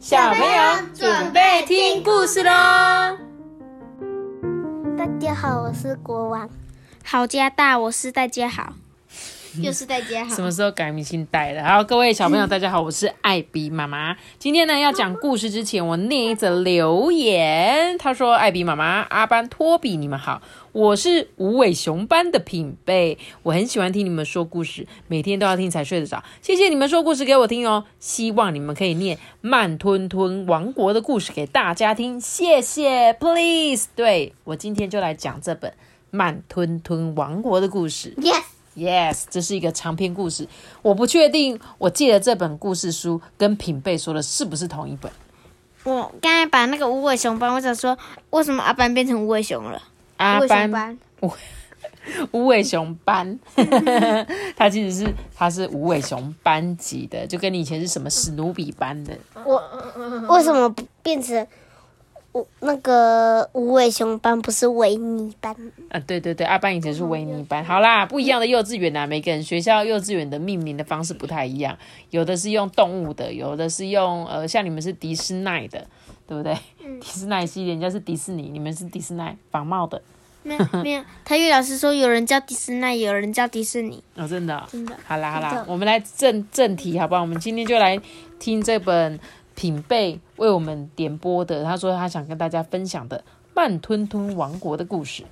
小朋友准备听故事喽！大家好，我是国王。好家大，我是大家好，又是大家好。什么时候改名姓戴了？好，各位小朋友，大家好，我是艾比妈妈。今天呢，要讲故事之前，我念一则留言。他说：“艾比妈妈、阿班、托比，你们好，我是无尾熊班的品贝，我很喜欢听你们说故事，每天都要听才睡得着。谢谢你们说故事给我听哦，希望你们可以念慢吞吞王国的故事给大家听，谢谢，please。对我今天就来讲这本慢吞吞王国的故事。” Yes。Yes，这是一个长篇故事。我不确定我借的这本故事书跟品贝说的是不是同一本。我刚才把那个无尾熊班，我想说，为什么阿班变成无尾熊了？阿班无尾熊班，他其实是他是无尾熊班级的，就跟你以前是什么史努比班的。我为什么不变成我那个无尾熊班，不是维尼班？啊，对对对，阿班以前是维尼班。好啦，不一样的幼稚园啊，每个人学校幼稚园的命名的方式不太一样，有的是用动物的，有的是用呃，像你们是迪士尼的，对不对？迪士尼系列，人家是迪士尼，你们是迪士尼仿冒的。没有没有，台语老师说有人叫迪士尼，有人叫迪士尼，哦，真的哦、真的。好啦好啦，我们来正正题，好不好？我们今天就来听这本品贝为我们点播的，他说他想跟大家分享的《慢吞吞王国》的故事。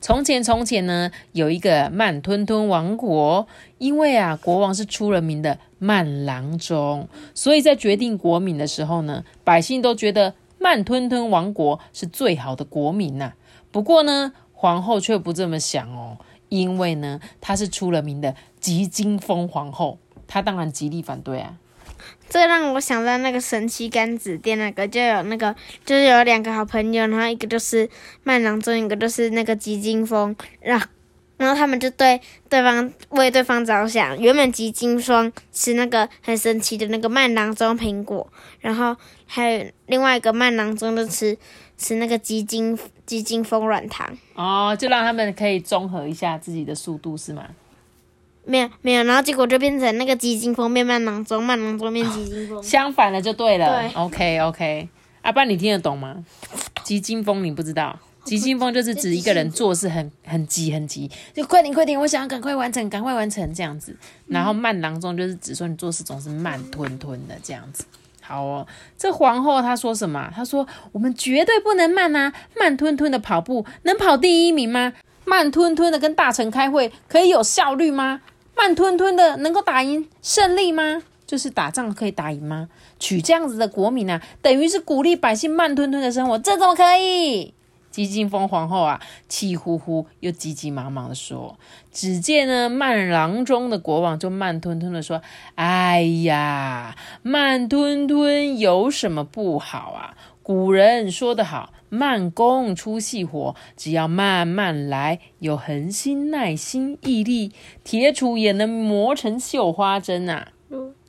从前从前呢，有一个慢吞吞王国，因为啊，国王是出了名的慢郎中，所以在决定国民的时候呢，百姓都觉得慢吞吞王国是最好的国民呐、不过呢，皇后却不这么想哦，因为呢，她是出了名的吉金风皇后，她当然极力反对啊。这让我想到那个神奇甘子店，那个就有那个就是有两个好朋友，然后一个就是慢郎中，一个就是那个吉金风，然后然后他们就对对方为对方着想。原本吉金风吃那个很神奇的那个慢郎中苹果，然后还有另外一个慢郎中就吃吃那个吉金吉金风软糖。哦，就让他们可以综合一下自己的速度，是吗？没有没有，然后结果就变成那个吉金风变慢郎中，慢郎中变吉金风。相反了就对了。对 OK OK，阿爸你听得懂吗？急惊风你不知道？急惊风就是指一个人做事很很急很急，就快点快点，我想要赶快完成，赶快完成这样子。然后慢郎中就是指说你做事总是慢吞吞的这样子。好哦，这皇后她说什么？她说我们绝对不能慢啊，慢吞吞的跑步能跑第一名吗？慢吞吞的跟大臣开会可以有效率吗？慢吞吞的能够打赢胜利吗？就是打仗可以打赢吗？取这样子的国民啊，等于是鼓励百姓慢吞吞的生活，这怎么可以？急惊风皇后啊，气呼呼又急急忙忙的说。只见呢，慢郎中的国王就慢吞吞的说：“哎呀，慢吞吞有什么不好啊？古人说得好，慢工出细活，只要慢慢来，有恒心、耐心、毅力，铁杵也能磨成绣花针啊！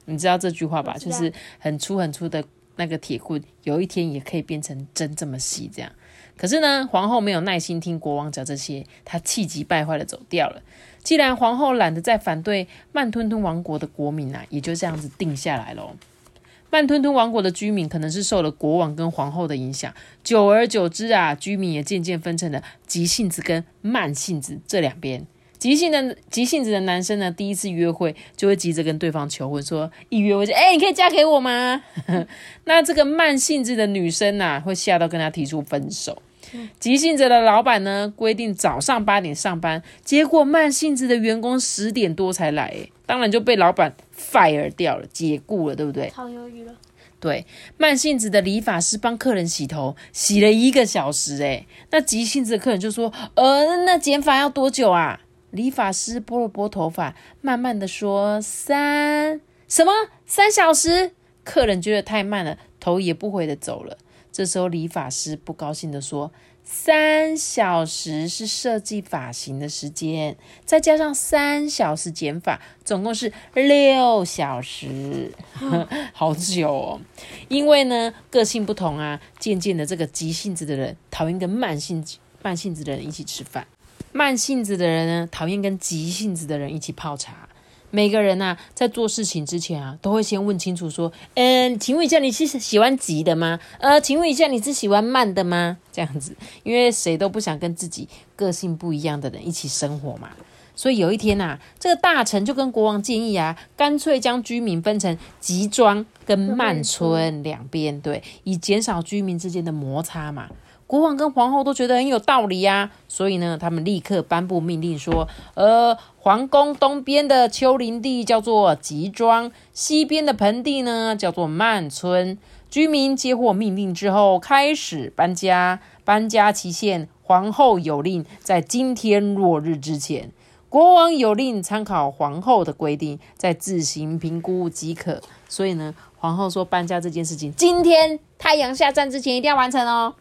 你知道这句话吧？就是很粗很粗的那个铁棍，有一天也可以变成针这么细，这样。可是呢，皇后没有耐心听国王讲这些，她气急败坏的走掉了。既然皇后懒得再反对慢吞吞王国的国民啊，也就这样子定下来喽。慢吞吞王国的居民可能是受了国王跟皇后的影响，久而久之啊，居民也渐渐分成了急性子跟慢性子这两边。急性的急性子的男生呢，第一次约会就会急着跟对方求婚，说一约会就哎、你可以嫁给我吗？那这个慢性子的女生呐、会吓到跟他提出分手。急性子的老板呢，规定早上八点上班，结果慢性子的员工十点多才来，当然就被老板 fire 掉了，解雇了，对不对？超忧郁了。对，慢性子的理发师帮客人洗头，洗了一个小时，哎，那急性子的客人就说，呃，那剪发要多久啊？理发师拨了拨头发，慢慢的说三什么三小时？客人觉得太慢了，头也不回的走了。这时候理发师不高兴的说：“三小时是设计发型的时间，再加上三小时剪发，总共是六小时，好久哦。因为呢，个性不同啊，渐渐的，这个急性子的人讨厌跟慢性子慢性子的人一起吃饭，慢性子的人呢讨厌跟急性子的人一起泡茶。每个人呐、在做事情之前啊，都会先问清楚说，嗯，请问一下你是喜欢急的吗？呃，请问一下你是喜欢慢的吗？这样子，因为谁都不想跟自己个性不一样的人一起生活嘛。所以有一天呐、这个大臣就跟国王建议啊，干脆将居民分成急庄跟慢村两边，对，以减少居民之间的摩擦嘛。国王跟皇后都觉得很有道理呀、所以呢，他们立刻颁布命令说，呃，皇宫东边的丘陵地叫做吉庄，西边的盆地呢叫做曼村。居民接获命令之后，开始搬家。搬家期限，皇后有令在今天落日之前，国王有令参考皇后的规定，再自行评估即可。所以呢，皇后说搬家这件事情，今天太阳下山之前一定要完成哦。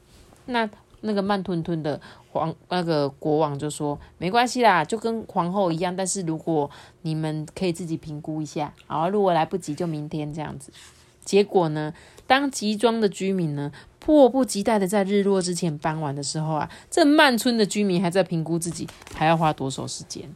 那那个慢吞吞的皇那个国王就说没关系啦，就跟皇后一样，但是如果你们可以自己评估一下，好，如果来不及就明天这样子。结果呢，当集庄的居民呢迫不及待的在日落之前搬完的时候啊，这慢村的居民还在评估自己还要花多少时间。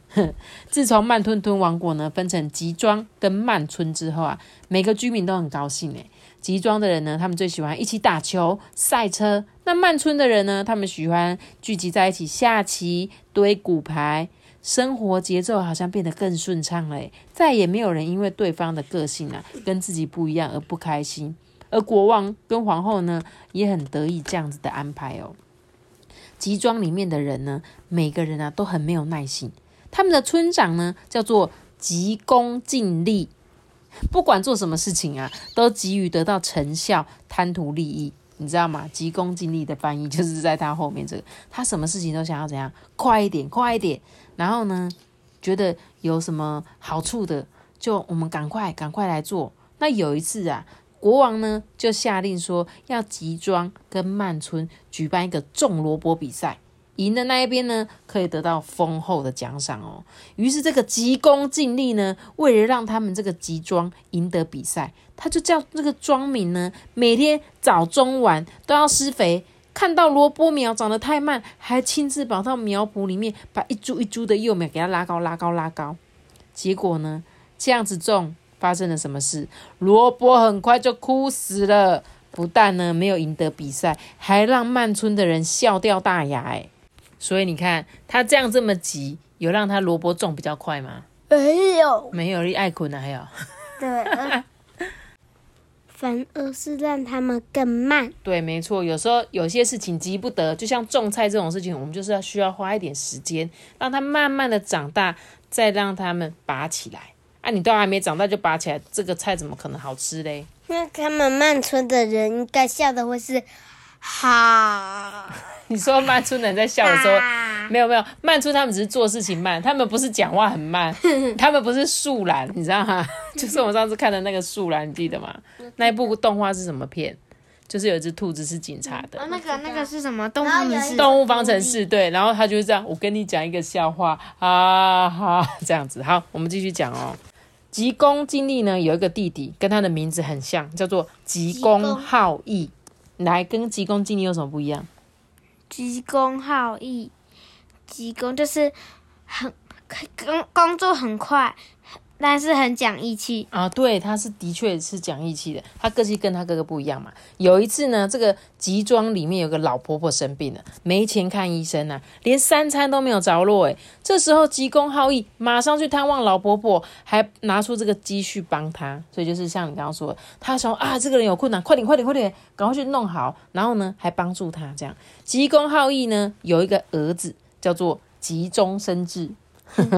自从慢吞吞王国呢分成集庄跟慢村之后啊，每个居民都很高兴诶。集庄的人呢，他们最喜欢一起打球、赛车；那曼村的人呢，他们喜欢聚集在一起下棋、堆骨牌。生活节奏好像变得更顺畅了，再也没有人因为对方的个性啊跟自己不一样而不开心。而国王跟皇后呢，也很得意这样子的安排哦。集庄里面的人呢，每个人啊都很没有耐心。他们的村长呢，叫做急功近利，不管做什么事情啊，都急于得到成效，贪图利益。你知道吗？急功近利的翻译就是在他后面这个，他什么事情都想要怎样，快一点，快一点。然后呢，觉得有什么好处的，就我们赶快赶快来做。那有一次啊，国王呢就下令说，要集庄跟曼村举办一个种萝卜比赛，赢的那一边呢可以得到丰厚的奖赏哦。于是这个急功近利呢，为了让他们这个集庄赢得比赛，他就叫那个庄民呢，每天早中晚都要施肥。看到萝卜苗长得太慢，还亲自跑到苗圃里面，把一株一株的幼苗给它拉高、拉高、拉高。结果呢，这样子种发生了什么事？萝卜很快就枯死了。不但呢没有赢得比赛，还让曼村的人笑掉大牙。哎，所以你看他这样这么急，有让他萝卜种比较快吗？没有，没有，你爱困啊，还有。对，反而是让他们更慢。对，没错，有时候有些事情急不得，就像种菜这种事情，我们就是要需要花一点时间，让它慢慢的长大，再让他们拔起来。啊，你都还没长大就拔起来，这个菜怎么可能好吃嘞？那他们曼村的人应该笑的会是哈，你说曼春人在笑的时候，啊没有没有，曼春他们只是做事情慢，他们不是讲话很慢，他们不是树懒，你知道吗？就是我们上次看的那个树懒，你记得吗？那一部动画是什么片？就是有一只兔子是警察的哦，，那个那个是什么？动然后有一物动物方程式，对，然后他就是这样，我跟你讲一个笑话，啊哈，这样子。好，我们继续讲哦。急公经历呢有一个弟弟，跟他的名字很像，叫做急公好义。来，跟急公经历有什么不一样？急公好义，急公就是很工工作很快，但是很讲义气。啊，对，他是的确是讲义气的，他个性跟他哥哥不一样嘛。有一次呢，这个集庄里面有个老婆婆生病了，没钱看医生啊，连三餐都没有着落。哎，这时候急公好义，马上去探望老婆婆，还拿出这个积蓄帮她。所以就是像你刚刚说的，他想啊，这个人有困难，快点，快点，快点，赶快去弄好。然后呢，还帮助他这样。急公好义呢，有一个儿子叫做急中生智，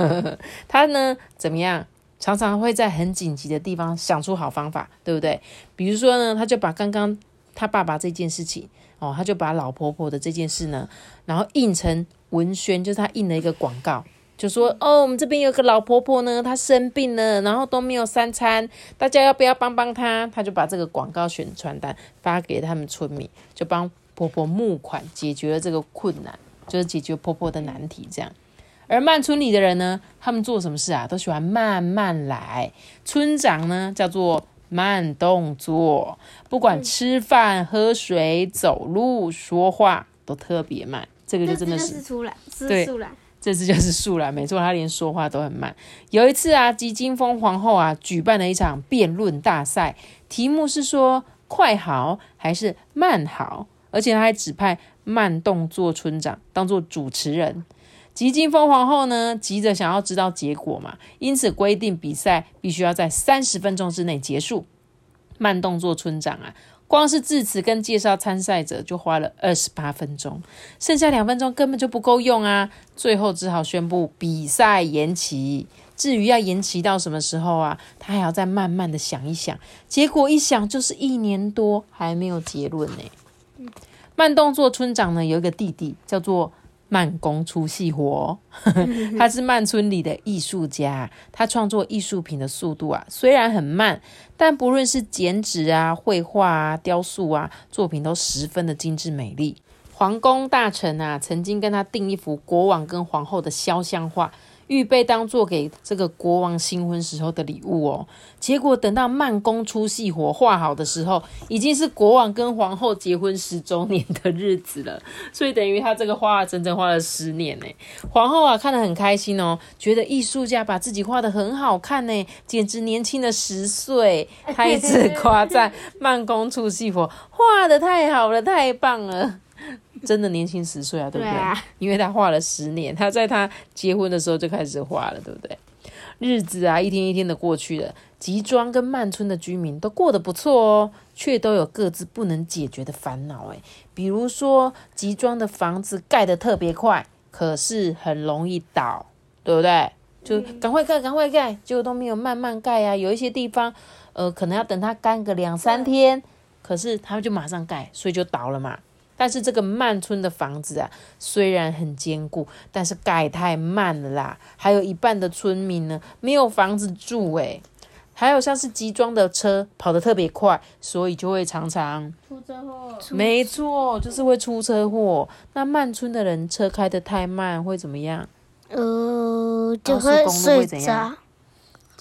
他呢怎么样？常常会在很紧急的地方想出好方法，对不对？比如说呢，他就把刚刚他爸爸这件事情，哦，他就把老婆婆的这件事呢，然后印成文宣，就是他印了一个广告，就说哦，我们这边有个老婆婆呢，她生病了，然后都没有三餐，大家要不要帮帮她？他就把这个广告宣传单发给他们村民，就帮婆婆募款，解决了这个困难，就是解决婆婆的难题，这样。而慢村里的人呢，他们做什么事啊，都喜欢慢慢来。村长呢，叫做慢动作，不管吃饭、喝水、走路、说话，都特别慢。这个就真的是出来，对是出来。这次就是树懒，没错，他连说话都很慢。有一次啊，吉金风皇后啊举办了一场辩论大赛，题目是说快好还是慢好，而且他还指派慢动作村长当做主持人。吉金风皇后呢，急着想要知道结果嘛，因此规定比赛必须要在三十分钟之内结束。慢动作村长啊，光是致辞跟介绍参赛者就花了二十八分钟，剩下两分钟根本就不够用啊！最后只好宣布比赛延期。至于要延期到什么时候啊，他还要再慢慢的想一想。结果一想就是一年多还没有结论呢。慢动作村长呢有一个弟弟叫做。慢工出细活，他是曼村里的艺术家。他创作艺术品的速度啊，虽然很慢，但不论是剪纸啊、绘画啊、雕塑啊，作品都十分的精致美丽。皇宫大臣啊，曾经跟他订一幅国王跟皇后的肖像画。预备当做给这个国王新婚时候的礼物哦，结果等到慢工出细活画好的时候，已经是国王跟皇后结婚十周年的日子了，所以等于他这个画整整画了十年呢。皇后啊看得很开心哦，觉得艺术家把自己画得很好看呢，简直年轻了十岁，她一直夸赞慢工出细活画的太好了，太棒了。真的年轻十岁啊，对不对？因为他画了十年，他在他结婚的时候就开始画了，对不对？日子啊，一天一天的过去了，集庄跟曼村的居民都过得不错哦，却都有各自不能解决的烦恼。诶，比如说集庄的房子盖得特别快，可是很容易倒，对不对？就赶快盖，赶快盖，结果都没有慢慢盖啊。有一些地方，呃，可能要等它干个两三天，可是他们就马上盖，所以就倒了嘛。但是这个慢村的房子啊，虽然很坚固，但是盖太慢了啦。还有一半的村民呢，没有房子住诶。还有像是集装的车跑得特别快，所以就会常常出车祸。没错，就是会出车祸。那慢村的人车开得太慢，会怎么样？呃，就会睡着。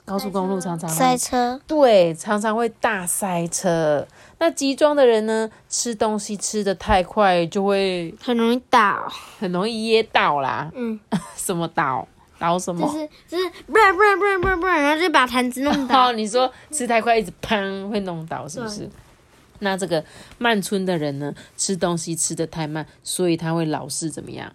高速公路常常塞车，对，常常会大塞车。那集装的人呢，吃东西吃的太快，就会很容易倒，很容易噎到啦。嗯，什么倒？倒什么？就是就是，不然不然不然不然不然，然后就把盘子弄倒。你说吃太快，一直砰会弄倒，是不是？那这个慢村的人呢，吃东西吃的太慢，所以他会老是怎么样？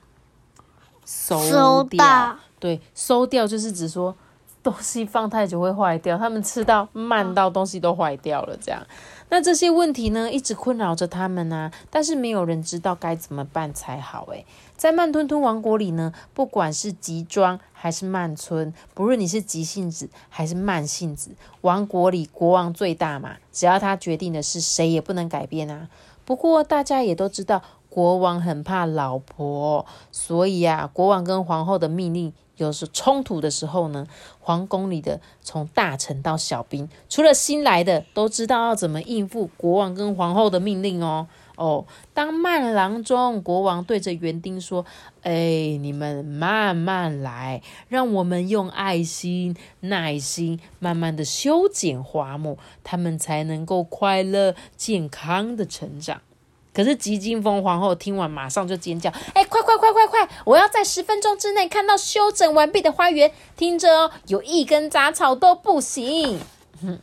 收掉。对，收掉就是指说。东西放太久会坏掉，他们吃到慢到东西都坏掉了，这样。那这些问题呢，一直困扰着他们呢，但是没有人知道该怎么办才好。诶，在慢吞吞王国里呢，不管是集庄还是慢村，不论你是急性子还是慢性子，王国里国王最大嘛，只要他决定的事，谁也不能改变啊。不过大家也都知道，国王很怕老婆，所以啊，国王跟皇后的命令。有时冲突的时候呢，皇宫里的从大臣到小兵，除了新来的，都知道要怎么应付国王跟皇后的命令哦。哦，当慢郎中，国王对着园丁说：“哎，你们慢慢来，让我们用爱心、耐心，慢慢的修剪花木，他们才能够快乐、健康的成长。”可是吉金风皇后听完，马上就尖叫：“哎，快快快快快！我要在十分钟之内看到修整完毕的花园。听着哦，有一根杂草都不行。”哼，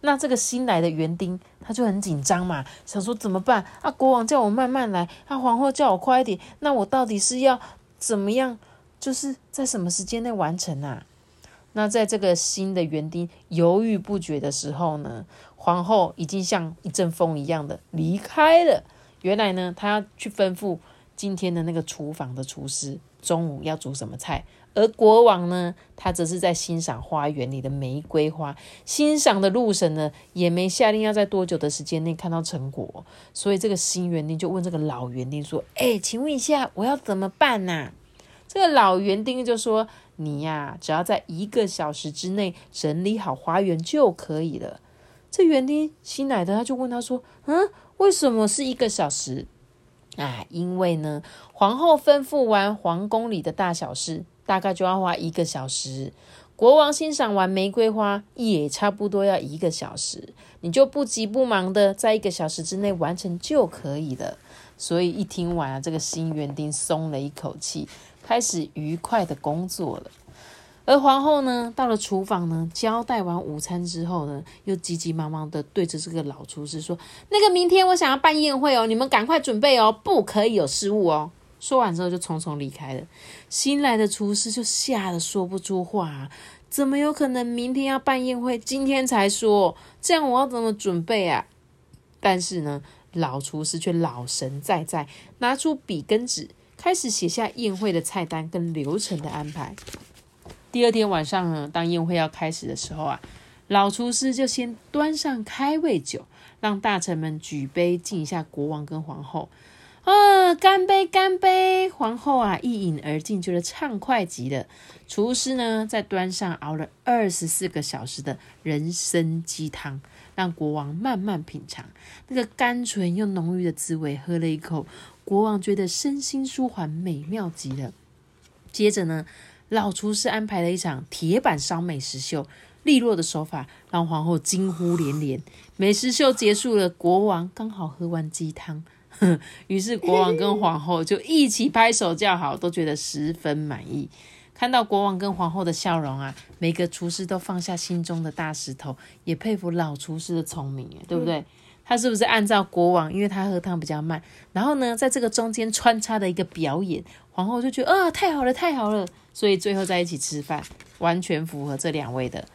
那这个新来的园丁他就很紧张嘛，想说怎么办？啊，国王叫我慢慢来，啊，皇后叫我快一点，那我到底是要怎么样？就是在什么时间内完成啊？那在这个新的园丁犹豫不决的时候呢，皇后已经像一阵风一样的离开了。原来呢，他要去吩咐今天的那个厨房的厨师中午要煮什么菜，而国王呢，他则是在欣赏花园里的玫瑰花。欣赏的路神呢，也没下令要在多久的时间内看到成果，所以这个新园丁就问这个老园丁说：“哎，请问一下，我要怎么办呐？”这个老园丁就说：“你呀，只要在一个小时之内整理好花园就可以了。”这园丁新来的他就问他说：“嗯？”为什么是一个小时啊？因为呢，皇后吩咐完皇宫里的大小事，大概就要花一个小时。国王欣赏完玫瑰花，也差不多要一个小时。你就不急不忙的，在一个小时之内完成就可以了。所以一听完啊，这个新园丁松了一口气，开始愉快的工作了。而皇后呢，到了厨房呢，交代完午餐之后呢，又急急忙忙的对着这个老厨师说：“那个明天我想要办宴会哦，你们赶快准备哦，不可以有失误哦。”说完之后就匆匆离开了。新来的厨师就吓得说不出话，怎么有可能明天要办宴会，今天才说？这样我要怎么准备啊？但是呢，老厨师却老神在在，拿出笔跟纸，开始写下宴会的菜单跟流程的安排。第二天晚上呢，当宴会要开始的时候啊，老厨师就先端上开胃酒，让大臣们举杯敬一下国王跟皇后。啊，干杯，干杯！皇后啊，一饮而尽，觉得畅快极了。厨师呢，在端上熬了二十四个小时的人参鸡汤，让国王慢慢品尝那个甘醇又浓郁的滋味。喝了一口，国王觉得身心舒缓，美妙极了。接着呢，老厨师安排了一场铁板烧美食秀，利落的手法让皇后惊呼连连。美食秀结束了，国王刚好喝完鸡汤。于是国王跟皇后就一起拍手叫好，都觉得十分满意。看到国王跟皇后的笑容啊，每个厨师都放下心中的大石头，也佩服老厨师的聪明，对不对？他是不是按照国王，因为他喝汤比较慢，然后呢，在这个中间穿插的一个表演，皇后就觉得啊，太好了，太好了，所以最后在一起吃饭，完全符合这两位的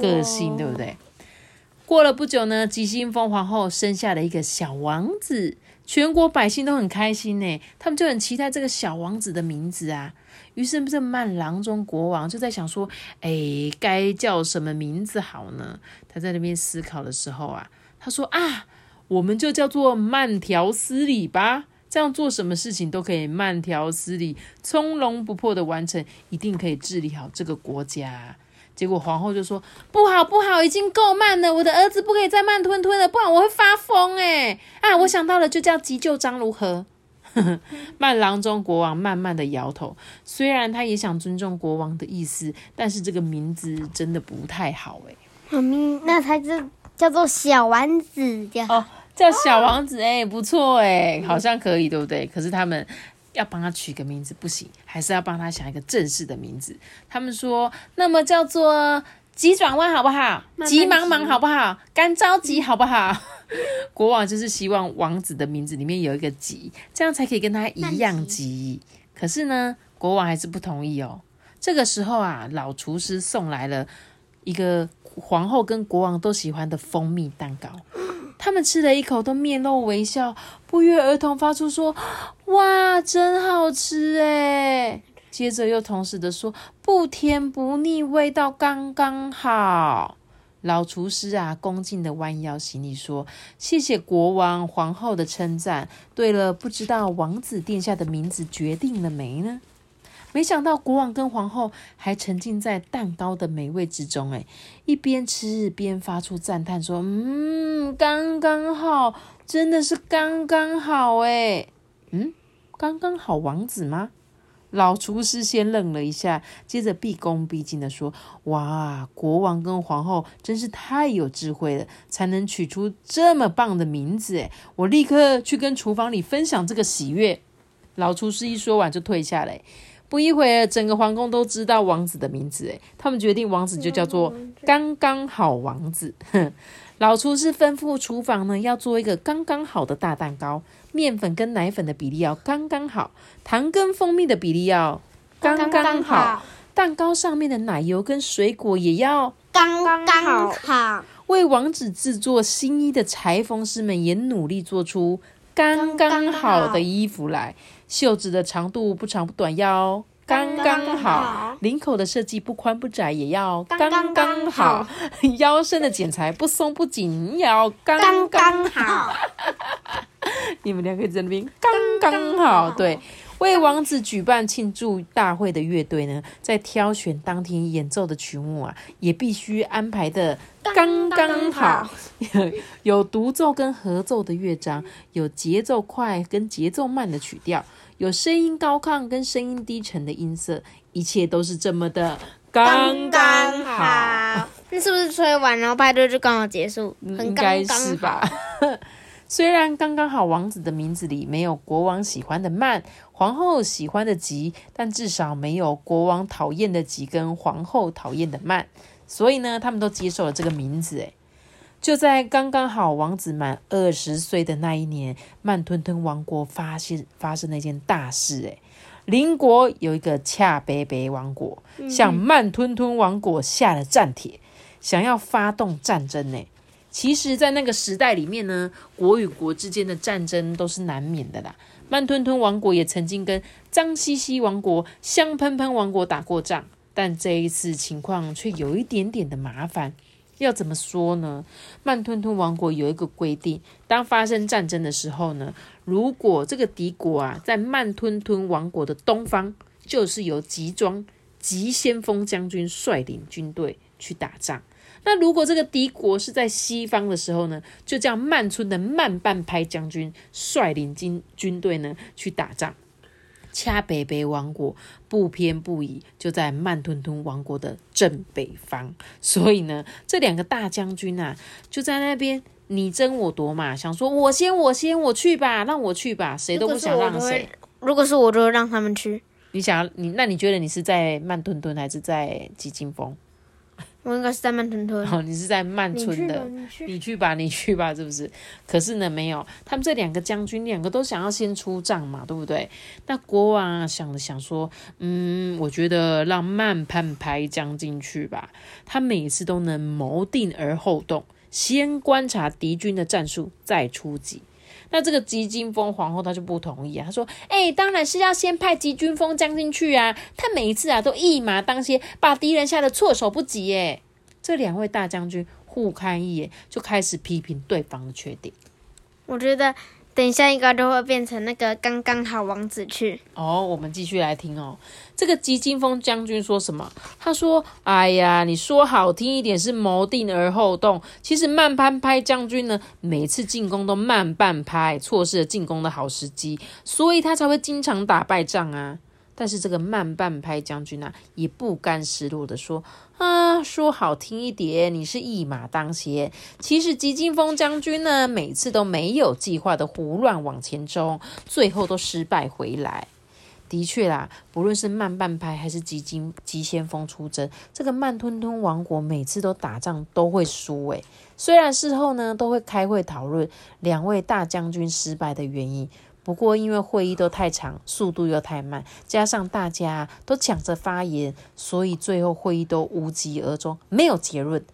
个性，对不对？过了不久呢，吉星风皇后生下了一个小王子，全国百姓都很开心呢，他们就很期待这个小王子的名字啊。于是这曼郎中国王就在想说，哎，该叫什么名字好呢？他在那边思考的时候啊，他说啊，我们就叫做慢条斯理吧，这样做什么事情都可以慢条斯理、从容不迫的完成，一定可以治理好这个国家。结果皇后就说：“不好，不好，已经够慢了，我的儿子不可以再慢吞吞了，不然我会发疯。”哎，啊，我想到了，就叫急救章如何？慢郎中国王慢慢的摇头，虽然他也想尊重国王的意思，但是这个名字真的不太好。哎，妈咪，那他就叫做小丸子叫哦，叫小王子，哎，不错，哎，好像可以，对不对？可是他们。要帮他取个名字不行，还是要帮他想一个正式的名字。他们说，那么叫做急转弯好不好？急忙忙好不好？干着急好不好？国王就是希望王子的名字里面有一个急，这样才可以跟他一样急。可是呢，国王还是不同意哦。这个时候啊，老厨师送来了一个皇后跟国王都喜欢的蜂蜜蛋糕。他们吃了一口，都面露微笑，不约而同发出说：“哇，真好吃诶接着又同时的说：“不甜不腻，味道刚刚好。”老厨师啊，恭敬的弯腰行礼说：“谢谢国王、皇后的称赞。对了，不知道王子殿下的名字决定了没呢？”没想到国王跟皇后还沉浸在蛋糕的美味之中，哎，一边吃边发出赞叹，说：“嗯，刚刚好，真的是刚刚好，哎，嗯，刚刚好，王子吗？”老厨师先愣了一下，接着毕恭毕敬的说：“哇，国王跟皇后真是太有智慧了，才能取出这么棒的名字，哎，我立刻去跟厨房里分享这个喜悦。”老厨师一说完就退下来。不一会儿，整个皇宫都知道王子的名字。诶，他们决定王子就叫做刚刚好王子。老厨师吩咐厨房呢，要做一个刚刚好的大蛋糕，面粉跟奶粉的比例要刚刚好，糖跟蜂蜜的比例要刚刚好，蛋糕上面的奶油跟水果也要刚刚好。为王子制作新衣的裁缝师们也努力做出刚刚好的衣服来。袖子的长度不长不短，要刚刚好；领口的设计不宽不窄，也要刚刚好；腰身的剪裁不松不紧，要刚刚好。你们两个在那边刚刚好。对，为王子举办庆祝大会的乐队呢，在挑选当天演奏的曲目啊，也必须安排的刚刚好。有独奏跟合奏的乐章，有节奏快跟节奏慢的曲调。有声音高亢跟声音低沉的音色，一切都是这么的刚刚好。那是不是吹完然后派对就刚好结束？应该是吧。虽然刚刚好王子的名字里没有国王喜欢的慢，皇后喜欢的急，但至少没有国王讨厌的急跟皇后讨厌的慢，所以呢，他们都接受了这个名字。诶，就在刚刚好王子满二十岁的那一年，慢吞吞王国发现发生了一件大事。诶，邻国有一个恰贝贝王国，向慢吞吞王国下了战帖。想要发动战争呢？其实，在那个时代里面呢，国与国之间的战争都是难免的啦。慢吞吞王国也曾经跟脏兮兮王国、香喷喷王国打过仗，但这一次情况却有一点点的麻烦。要怎么说呢？慢吞吞王国有一个规定，当发生战争的时候呢，如果这个敌国啊在慢吞吞王国的东方，就是由集装急先锋将军率领军队去打仗。那如果这个敌国是在西方的时候呢，就叫慢村的慢半拍将军率领军军队呢去打仗。恰北北王国不偏不倚，就在慢吞吞王国的正北方。所以呢，这两个大将军啊，就在那边你争我夺嘛，想说我先我先我去吧，让我去吧，谁都不想让谁。如果是我，就让他们去。你想你那你觉得你是在慢吞吞还是在吉金峰？我应该是在慢吞吞。哦，你是在慢村的，你去吧，你去吧，是不是？可是呢，没有，他们这两个将军，两个都想要先出战嘛，对不对？那国王想了想说，嗯，我觉得让慢半拍将军去吧，他每次都能谋定而后动，先观察敌军的战术，再出击。那这个吉金风皇后她就不同意啊，她说：“哎，当然是要先派吉军风将军去啊，他每一次啊都一马当先，把敌人吓得措手不及。”哎，这两位大将军互看一眼，就开始批评对方的缺点。我觉得。等一下，应该都会变成那个刚刚好王子去哦。我们继续来听哦。这个吉金峰将军说什么？他说：“哎呀，你说好听一点是谋定而后动，其实慢半拍将军呢，每次进攻都慢半拍，错失了进攻的好时机，所以他才会经常打败仗啊。”但是这个慢半拍将军啊，也不甘示弱的说：“啊，说好听一点，你是一马当先。其实吉金风将军呢，每次都没有计划的胡乱往前冲，最后都失败回来。的确啦，不论是慢半拍还是吉金急先锋出征，这个慢吞吞王国每次都打仗都会输。诶，虽然事后呢都会开会讨论两位大将军失败的原因。”不过，因为会议都太长，速度又太慢，加上大家都抢着发言，所以最后会议都无疾而终，没有结论。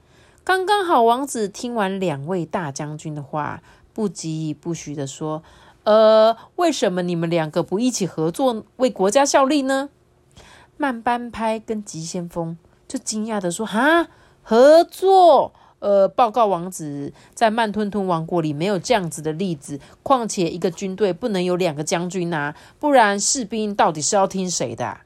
刚刚好，王子听完两位大将军的话，不疾不徐的说：“呃，为什么你们两个不一起合作，为国家效力呢？”慢半拍跟急先锋就惊讶的说：“哈，合作？”呃，报告王子，在慢吞吞王国里没有这样子的例子。况且一个军队不能有两个将军啊，不然士兵到底是要听谁的？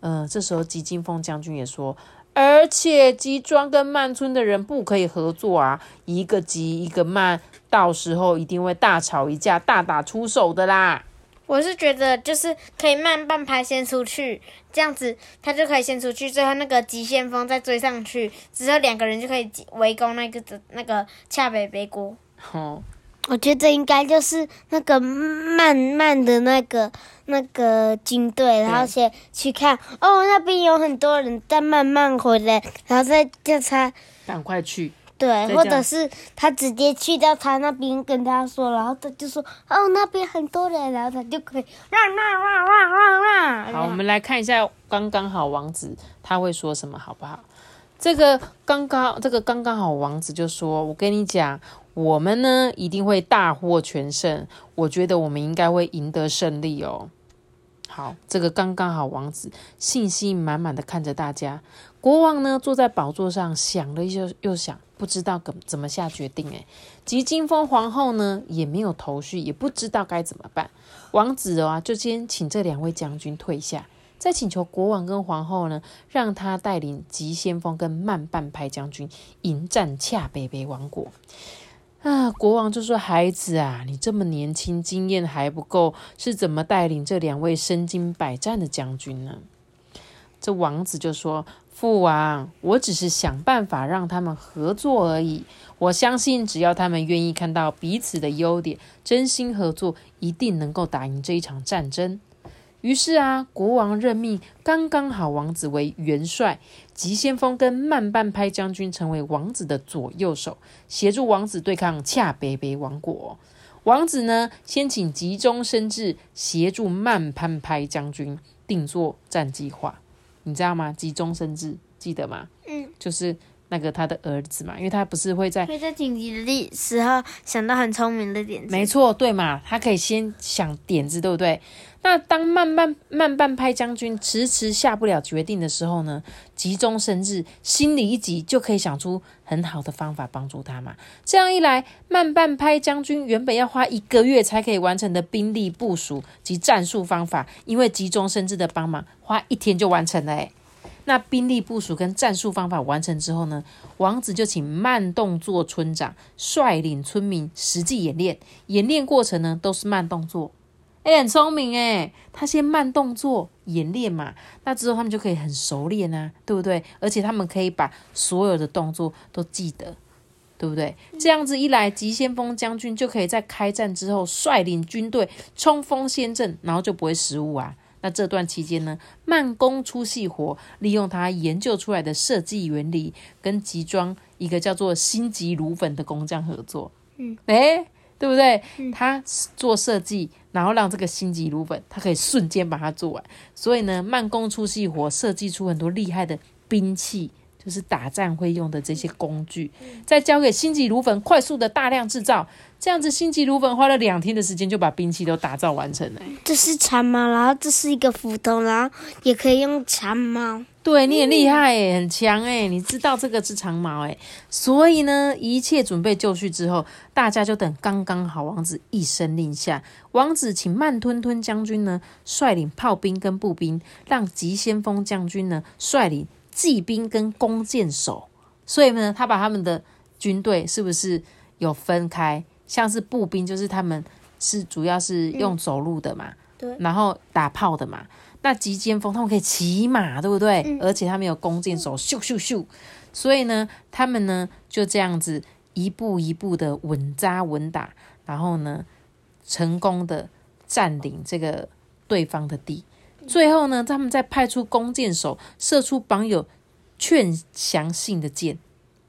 嗯，这时候吉金风将军也说，而且吉庄跟慢村的人不可以合作啊，一个吉一个慢，到时候一定会大吵一架，大打出手的啦。我是觉得就是可以慢半拍先出去，这样子他就可以先出去，最后那个急先锋再追上去，之后两个人就可以围攻那个的那个恰北北国。哦，我觉得应该就是那个慢慢的那个那个军队，然后先去看哦，那边有很多人再慢慢回来，然后再叫他赶快去。对，或者是他直接去到他那边跟他说，然后他就说：“哦，那边很多人，然后他就可以让让让让让让。”好，我们来看一下刚刚好王子他会说什么，好不好？这个刚刚这个刚刚好王子就说：“我跟你讲，我们呢一定会大获全胜，我觉得我们应该会赢得胜利哦。”好，这个刚刚好王子信心满满的看着大家。国王呢坐在宝座上想了又又想。不知道怎怎么下决定诶，吉金风皇后呢也没有头绪，也不知道该怎么办。王子啊，就先请这两位将军退下，再请求国王跟皇后呢，让他带领急先锋跟慢半拍将军迎战恰北北王国。啊，国王就说：“孩子啊，你这么年轻，经验还不够，是怎么带领这两位身经百战的将军呢？”这王子就说：“父王，我只是想办法让他们合作而已。我相信，只要他们愿意看到彼此的优点，真心合作，一定能够打赢这一场战争。”于是啊，国王任命刚刚好王子为元帅，急先锋跟慢半拍将军成为王子的左右手，协助王子对抗恰北北王国。王子呢，先请急中生智协助慢半拍将军定做战计划，你知道吗？急中生智，记得吗？嗯，就是那个他的儿子嘛，因为他不是会在会在紧急的时候想到很聪明的点子。没错，对嘛？他可以先想点子，对不对？那当慢慢慢半拍将军迟迟下不了决定的时候呢，急中生智，心里一急，就可以想出很好的方法帮助他嘛。这样一来，慢半拍将军原本要花一个月才可以完成的兵力部署及战术方法，因为急中生智的帮忙，花一天就完成了。诶那兵力部署跟战术方法完成之后呢，王子就请慢动作村长率领村民实际演练，演练过程呢都是慢动作。哎，很聪明哎，他先慢动作演练嘛，那之后他们就可以很熟练啊，对不对？而且他们可以把所有的动作都记得，对不对？这样子一来，急先锋将军就可以在开战之后率领军队冲锋陷阵，然后就不会失误啊。那这段期间呢，慢工出细活，利用他研究出来的设计原理，跟集装一个叫做心急如焚的工匠合作。嗯，哎。对不对？他做设计，然后让这个心急如焚，他可以瞬间把它做完。所以呢，慢工出细活，设计出很多厉害的兵器，就是打仗会用的这些工具，再交给心急如焚，快速的大量制造。这样子，心急如焚花了两天的时间就把兵器都打造完成了。这是长矛，然后这是一个斧头，然后也可以用长矛。对，你很厉害诶，很强诶，你知道这个是长矛诶，所以呢，一切准备就绪之后，大家就等刚刚好王子一声令下，王子请慢吞吞将军呢率领炮兵跟步兵，让急先锋将军呢率领骑兵跟弓箭手，所以呢，他把他们的军队是不是有分开？像是步兵，就是他们是主要是用走路的嘛，对，然后打炮的嘛。那急先锋他们可以骑马，对不对？而且他们有弓箭手，咻咻咻。所以呢，他们呢就这样子一步一步的稳扎稳打，然后呢成功的占领这个对方的地。最后呢，他们再派出弓箭手射出绑有劝降信的箭，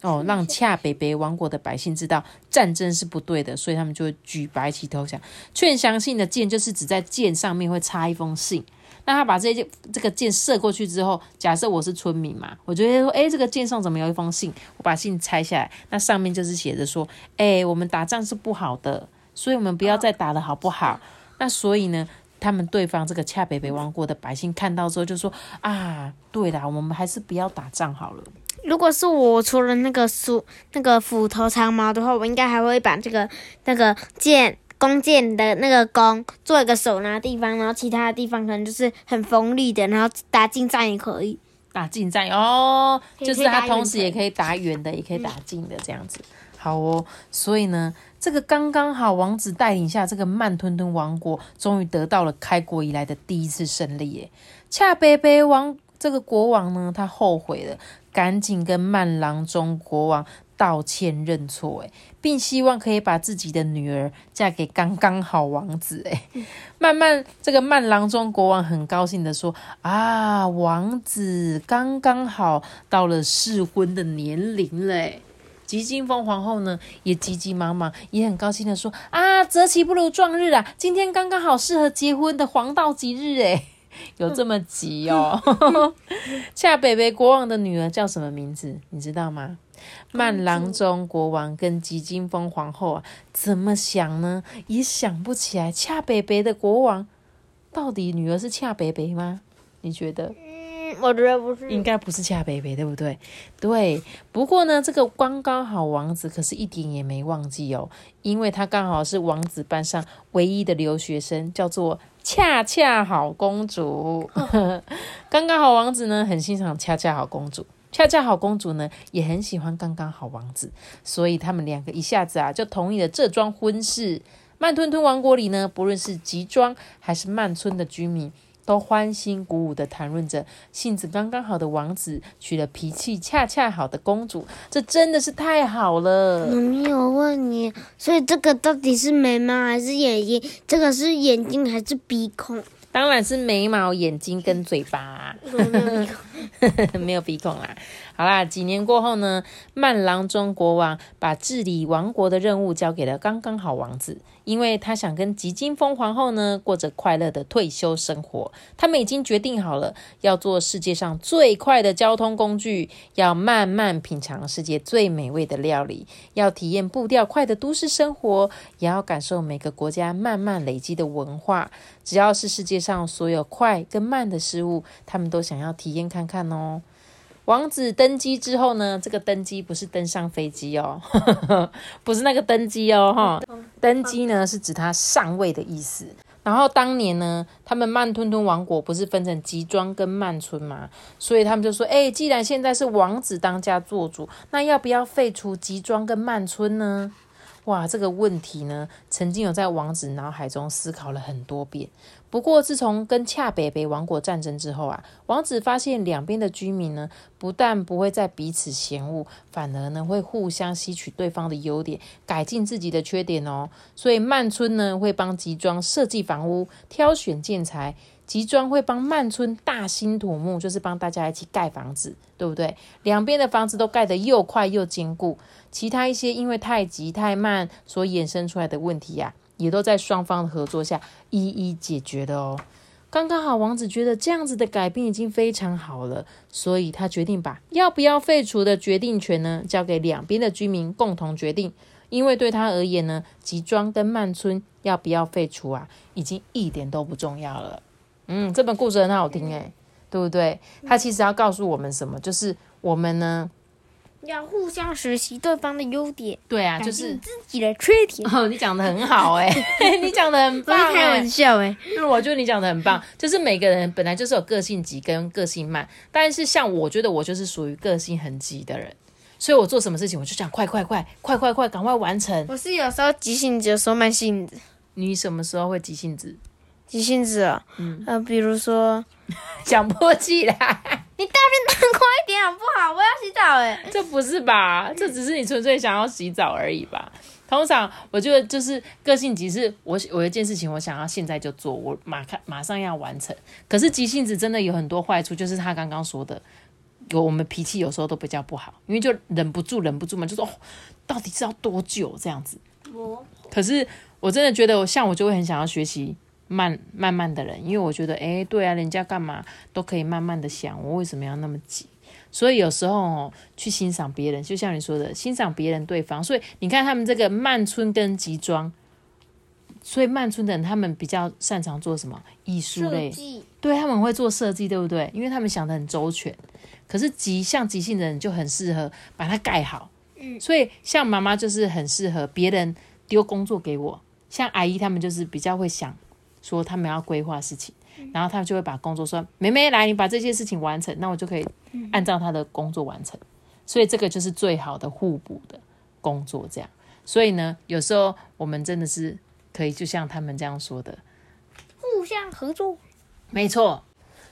哦，让恰北北王国的百姓知道战争是不对的，所以他们就会举白旗投降。劝降信的箭就是指在箭上面会插一封信。那他把这些这个箭射过去之后，假设我是村民嘛，我觉得说，哎，这个箭上怎么有一封信？我把信拆下来，那上面就是写着说，哎，我们打仗是不好的，所以我们不要再打了，好不好？那所以呢，他们对方这个恰北北王国的百姓看到之后就说，啊，对啦，我们还是不要打仗好了。如果是我，除了那个斧那个斧头长矛的话，我应该还会把这个那个剑。弓箭的那个弓做一个手拿地方，然后其他的地方可能就是很锋利的，然后打近战也可以。打近战哦，就是它同时也可以打远的，也可以打近的这样子。好哦，所以呢，这个刚刚好，王子带领下这个慢吞吞王国，终于得到了开国以来的第一次胜利耶。恰贝贝王这个国王呢，他后悔了，赶紧跟曼郎中国王。道歉认错，诶，并希望可以把自己的女儿嫁给刚刚好王子，诶，慢慢这个曼郎中国王很高兴的说：“啊，王子刚刚好到了适婚的年龄嘞。”吉金风皇后呢也急急忙忙，也很高兴的说：“啊，择期不如撞日啊，今天刚刚好适合结婚的黄道吉日，诶，有这么急哦。” 恰北北国王的女儿叫什么名字？你知道吗？曼郎中国王跟吉金峰皇后啊，怎么想呢？也想不起来。恰北北的国王到底女儿是恰北北吗？你觉得？嗯，我觉得不是，应该不是恰北北，对不对？对。不过呢，这个刚刚好王子可是一点也没忘记哦，因为他刚好是王子班上唯一的留学生，叫做恰恰好公主。刚刚好王子呢，很欣赏恰恰好公主。恰恰好公主呢也很喜欢刚刚好王子，所以他们两个一下子啊就同意了这桩婚事。慢吞吞王国里呢，不论是吉庄还是慢村的居民，都欢欣鼓舞的谈论着性子刚刚好的王子娶了脾气恰恰好的公主，这真的是太好了。妈咪，我问你，所以这个到底是眉毛还是眼睛？这个是眼睛还是鼻孔？当然是眉毛、眼睛跟嘴巴，没有鼻孔啦。好啦，几年过后呢，曼郎中国王把治理王国的任务交给了刚刚好王子，因为他想跟吉金风皇后呢过着快乐的退休生活。他们已经决定好了，要做世界上最快的交通工具，要慢慢品尝世界最美味的料理，要体验步调快的都市生活，也要感受每个国家慢慢累积的文化。只要是世界上所有快跟慢的事物，他们都想要体验看看哦。王子登基之后呢，这个登基不是登上飞机哦，不是那个登基哦，哈，登基呢是指他上位的意思。然后当年呢，他们慢吞吞王国不是分成吉庄跟曼村吗？所以他们就说，哎，既然现在是王子当家做主，那要不要废除吉庄跟曼村呢？哇，这个问题呢，曾经有在王子脑海中思考了很多遍。不过，自从跟恰北北王国战争之后啊，王子发现两边的居民呢，不但不会再彼此嫌恶，反而呢会互相吸取对方的优点，改进自己的缺点哦。所以曼村呢会帮吉庄设计房屋、挑选建材，吉庄会帮曼村大兴土木，就是帮大家一起盖房子，对不对？两边的房子都盖得又快又坚固。其他一些因为太急太慢所衍生出来的问题呀。也都在双方的合作下一一解决的哦。刚刚好，王子觉得这样子的改变已经非常好了，所以他决定把要不要废除的决定权呢交给两边的居民共同决定。因为对他而言呢，吉庄跟曼村要不要废除啊，已经一点都不重要了。嗯，这本故事很好听诶，对不对？他其实要告诉我们什么？就是我们呢。要互相学习对方的优点，对啊，就是自己的缺点。哦，你讲的很好哎，你讲的很棒开玩笑哎，就是我觉得你讲的很棒，就是每个人本来就是有个性急跟个性慢，但是像我觉得我就是属于个性很急的人，所以我做什么事情我就想快快快快快快赶快完成。我是有时候急性子，有时候慢性子。你什么时候会急性子？急性子啊，嗯，呃，比如说 讲不起来，你大便大快一点好不好？我要洗澡哎，这不是吧？这只是你纯粹想要洗澡而已吧？通常我觉得就是个性急，是我我一件事情我想要现在就做，我马看马上要完成。可是急性子真的有很多坏处，就是他刚刚说的，有我们脾气有时候都比较不好，因为就忍不住忍不住嘛，就说哦，到底是要多久这样子？我可是我真的觉得，像我就会很想要学习。慢慢慢的人，因为我觉得，哎，对啊，人家干嘛都可以慢慢的想，我为什么要那么急？所以有时候哦，去欣赏别人，就像你说的，欣赏别人对方。所以你看他们这个曼村跟集装，所以曼村的人他们比较擅长做什么艺术类，对他们会做设计，对不对？因为他们想的很周全。可是急像急性的人就很适合把它盖好，嗯，所以像妈妈就是很适合别人丢工作给我，像阿姨他们就是比较会想。说他们要规划事情，然后他们就会把工作说：“妹妹来，你把这些事情完成，那我就可以按照他的工作完成。”所以这个就是最好的互补的工作，这样。所以呢，有时候我们真的是可以就像他们这样说的，互相合作。没错，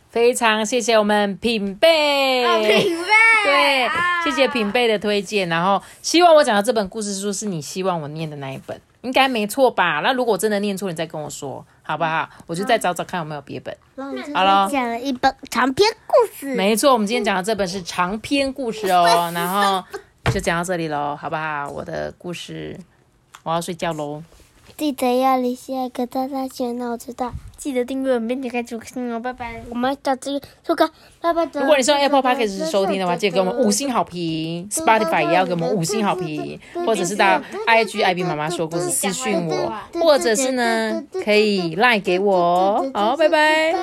非常谢谢我们品贝，品贝，对，谢谢品贝的推荐。然后希望我讲的这本故事书是你希望我念的那一本。应该没错吧？那如果真的念错，你再跟我说，好不好？我就再找找看有没有别本。好了，讲了一本长篇故事。没错，我们今天讲的这本是长篇故事哦。然后就讲到这里喽，好不好？我的故事，我要睡觉喽。记得要留下一个大大圈，那我知道。记得订阅我们，并且开启小哦，拜拜。我们下次说个拜拜。如果你是用 Apple Podcast 收听的话，记得给我们五星好评。Spotify 也要给我们五星好评，或者是到 IG IB 妈妈说故事私讯我，或者是呢可以 Line 给我哦。好，拜拜。